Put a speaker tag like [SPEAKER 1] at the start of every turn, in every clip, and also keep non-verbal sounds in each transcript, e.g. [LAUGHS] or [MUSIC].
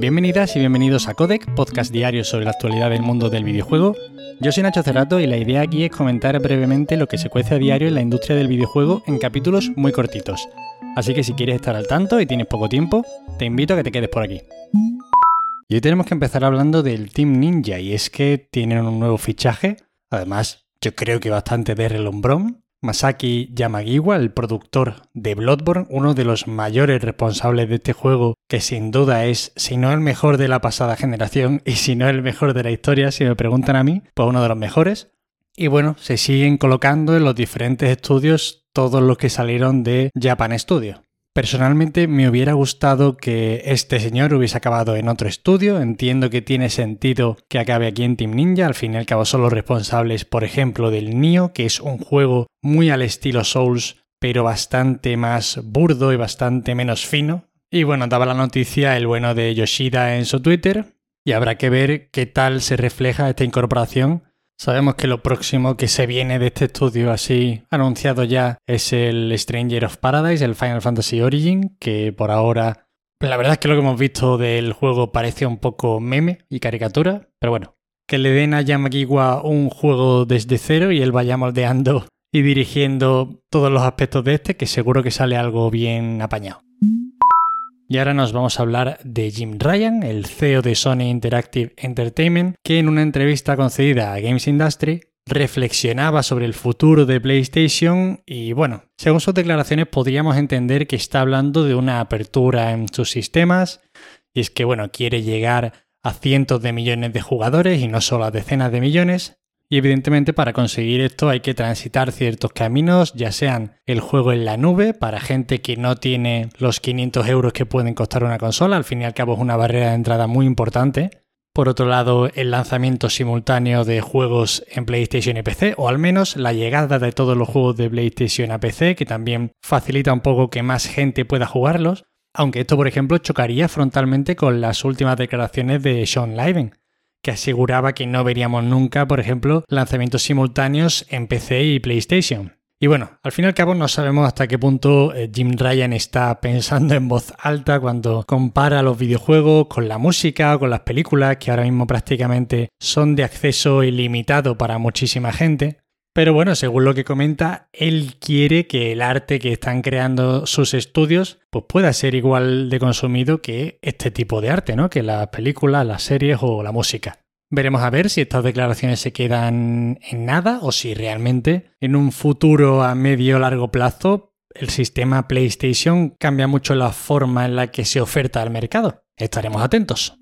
[SPEAKER 1] Bienvenidas y bienvenidos a Codec, podcast diario sobre la actualidad del mundo del videojuego. Yo soy Nacho Cerrato y la idea aquí es comentar brevemente lo que se cuece a diario en la industria del videojuego en capítulos muy cortitos. Así que si quieres estar al tanto y tienes poco tiempo, te invito a que te quedes por aquí. Y hoy tenemos que empezar hablando del Team Ninja y es que tienen un nuevo fichaje, además yo creo que bastante de relumbrón, Masaki Yamagiwa, el productor de Bloodborne, uno de los mayores responsables de este juego, que sin duda es, si no el mejor de la pasada generación y si no el mejor de la historia, si me preguntan a mí, pues uno de los mejores. Y bueno, se siguen colocando en los diferentes estudios todos los que salieron de Japan Studio. Personalmente me hubiera gustado que este señor hubiese acabado en otro estudio. Entiendo que tiene sentido que acabe aquí en Team Ninja. Al fin y al cabo son los responsables, por ejemplo, del Nio, que es un juego muy al estilo Souls, pero bastante más burdo y bastante menos fino. Y bueno, daba la noticia el bueno de Yoshida en su Twitter. Y habrá que ver qué tal se refleja esta incorporación Sabemos que lo próximo que se viene de este estudio así anunciado ya es el Stranger of Paradise, el Final Fantasy Origin, que por ahora la verdad es que lo que hemos visto del juego parece un poco meme y caricatura, pero bueno, que le den a Yamagiwa un juego desde cero y él vaya moldeando y dirigiendo todos los aspectos de este, que seguro que sale algo bien apañado. Y ahora nos vamos a hablar de Jim Ryan, el CEO de Sony Interactive Entertainment, que en una entrevista concedida a Games Industry reflexionaba sobre el futuro de PlayStation y bueno, según sus declaraciones podríamos entender que está hablando de una apertura en sus sistemas y es que bueno, quiere llegar a cientos de millones de jugadores y no solo a decenas de millones y evidentemente para conseguir esto hay que transitar ciertos caminos, ya sean el juego en la nube para gente que no tiene los 500 euros que pueden costar una consola, al fin y al cabo es una barrera de entrada muy importante. Por otro lado, el lanzamiento simultáneo de juegos en PlayStation y PC, o al menos la llegada de todos los juegos de PlayStation a PC, que también facilita un poco que más gente pueda jugarlos. Aunque esto, por ejemplo, chocaría frontalmente con las últimas declaraciones de Sean Liven, que aseguraba que no veríamos nunca, por ejemplo, lanzamientos simultáneos en PC y PlayStation. Y bueno, al fin y al cabo no sabemos hasta qué punto eh, Jim Ryan está pensando en voz alta cuando compara los videojuegos con la música o con las películas, que ahora mismo prácticamente son de acceso ilimitado para muchísima gente. Pero bueno, según lo que comenta, él quiere que el arte que están creando sus estudios pues pueda ser igual de consumido que este tipo de arte, ¿no? Que las películas, las series o la música. Veremos a ver si estas declaraciones se quedan en nada o si realmente en un futuro a medio o largo plazo el sistema PlayStation cambia mucho la forma en la que se oferta al mercado. Estaremos atentos.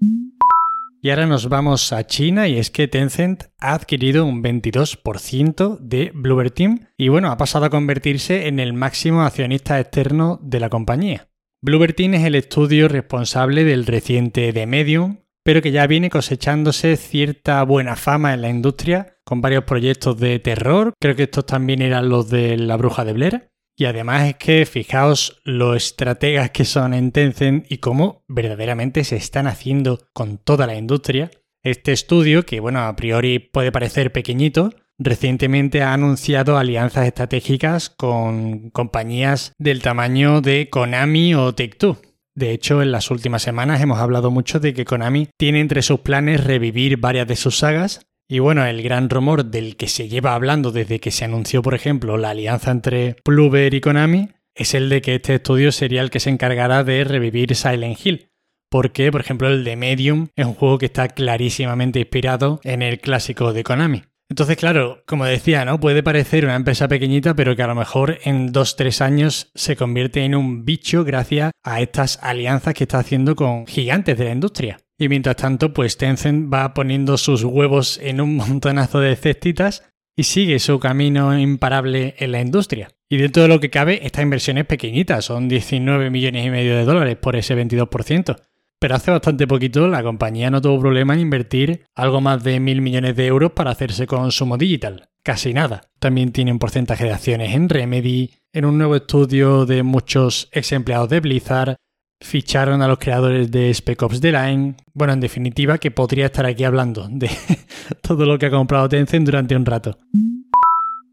[SPEAKER 1] Y ahora nos vamos a China y es que Tencent ha adquirido un 22% de Bluebird Team y bueno, ha pasado a convertirse en el máximo accionista externo de la compañía. Bluebird Team es el estudio responsable del reciente The Medium, pero que ya viene cosechándose cierta buena fama en la industria con varios proyectos de terror, creo que estos también eran los de La Bruja de Blair, y además es que fijaos lo estrategas que son en Tencent y cómo verdaderamente se están haciendo con toda la industria. Este estudio, que bueno, a priori puede parecer pequeñito, recientemente ha anunciado alianzas estratégicas con compañías del tamaño de Konami o Take-Two. De hecho, en las últimas semanas hemos hablado mucho de que Konami tiene entre sus planes revivir varias de sus sagas y bueno, el gran rumor del que se lleva hablando desde que se anunció, por ejemplo, la alianza entre Pluver y Konami, es el de que este estudio sería el que se encargará de revivir Silent Hill. Porque, por ejemplo, el de Medium es un juego que está clarísimamente inspirado en el clásico de Konami. Entonces, claro, como decía, ¿no? Puede parecer una empresa pequeñita, pero que a lo mejor en dos, tres años se convierte en un bicho gracias a estas alianzas que está haciendo con gigantes de la industria. Y mientras tanto, pues Tencent va poniendo sus huevos en un montonazo de cestitas y sigue su camino imparable en la industria. Y dentro de lo que cabe, esta inversión es pequeñita, son 19 millones y medio de dólares por ese 22%. Pero hace bastante poquito la compañía no tuvo problema en invertir algo más de mil millones de euros para hacerse consumo digital. Casi nada. También tiene un porcentaje de acciones en Remedy, en un nuevo estudio de muchos ex empleados de Blizzard, ficharon a los creadores de Spec Ops The Line. Bueno, en definitiva, que podría estar aquí hablando de [LAUGHS] todo lo que ha comprado Tencent durante un rato.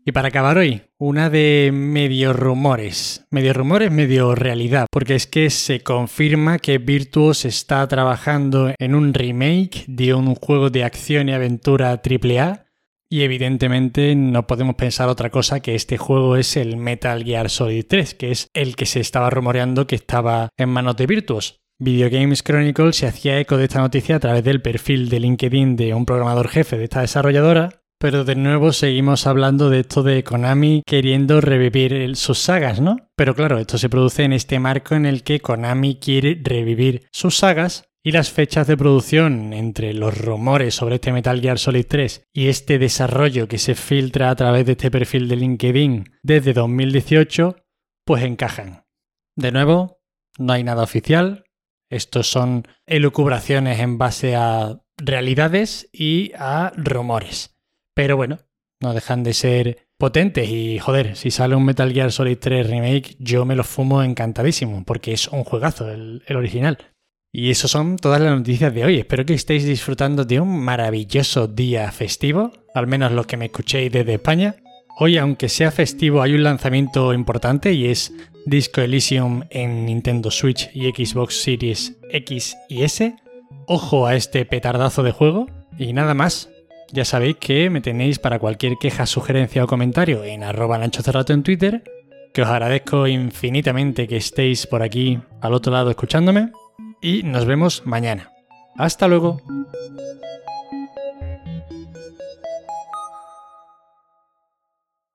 [SPEAKER 1] Y para acabar hoy, una de medio rumores, medio rumores, medio realidad, porque es que se confirma que Virtuos está trabajando en un remake de un juego de acción y aventura AAA y evidentemente no podemos pensar otra cosa que este juego es el Metal Gear Solid 3, que es el que se estaba rumoreando que estaba en manos de Virtuos. Video Games Chronicle se hacía eco de esta noticia a través del perfil de LinkedIn de un programador jefe de esta desarrolladora pero de nuevo seguimos hablando de esto de Konami queriendo revivir sus sagas, ¿no? Pero claro, esto se produce en este marco en el que Konami quiere revivir sus sagas y las fechas de producción entre los rumores sobre este Metal Gear Solid 3 y este desarrollo que se filtra a través de este perfil de LinkedIn desde 2018, pues encajan. De nuevo, no hay nada oficial. Estos son elucubraciones en base a realidades y a rumores. Pero bueno, no dejan de ser potentes y joder, si sale un Metal Gear Solid 3 Remake, yo me lo fumo encantadísimo, porque es un juegazo el, original. Y eso son todas las noticias de hoy. Espero que estéis disfrutando de un maravilloso día festivo, al menos los que me escuchéis desde España. Hoy, aunque sea festivo, hay un lanzamiento importante y es Disco Elysium en Nintendo Switch y Xbox Series X y S. Ojo a este petardazo de juego. Y nada más, ya sabéis que me tenéis para cualquier queja, sugerencia o comentario en arroba en Twitter, que os agradezco infinitamente que estéis por aquí al otro lado escuchándome y nos vemos mañana. Hasta luego.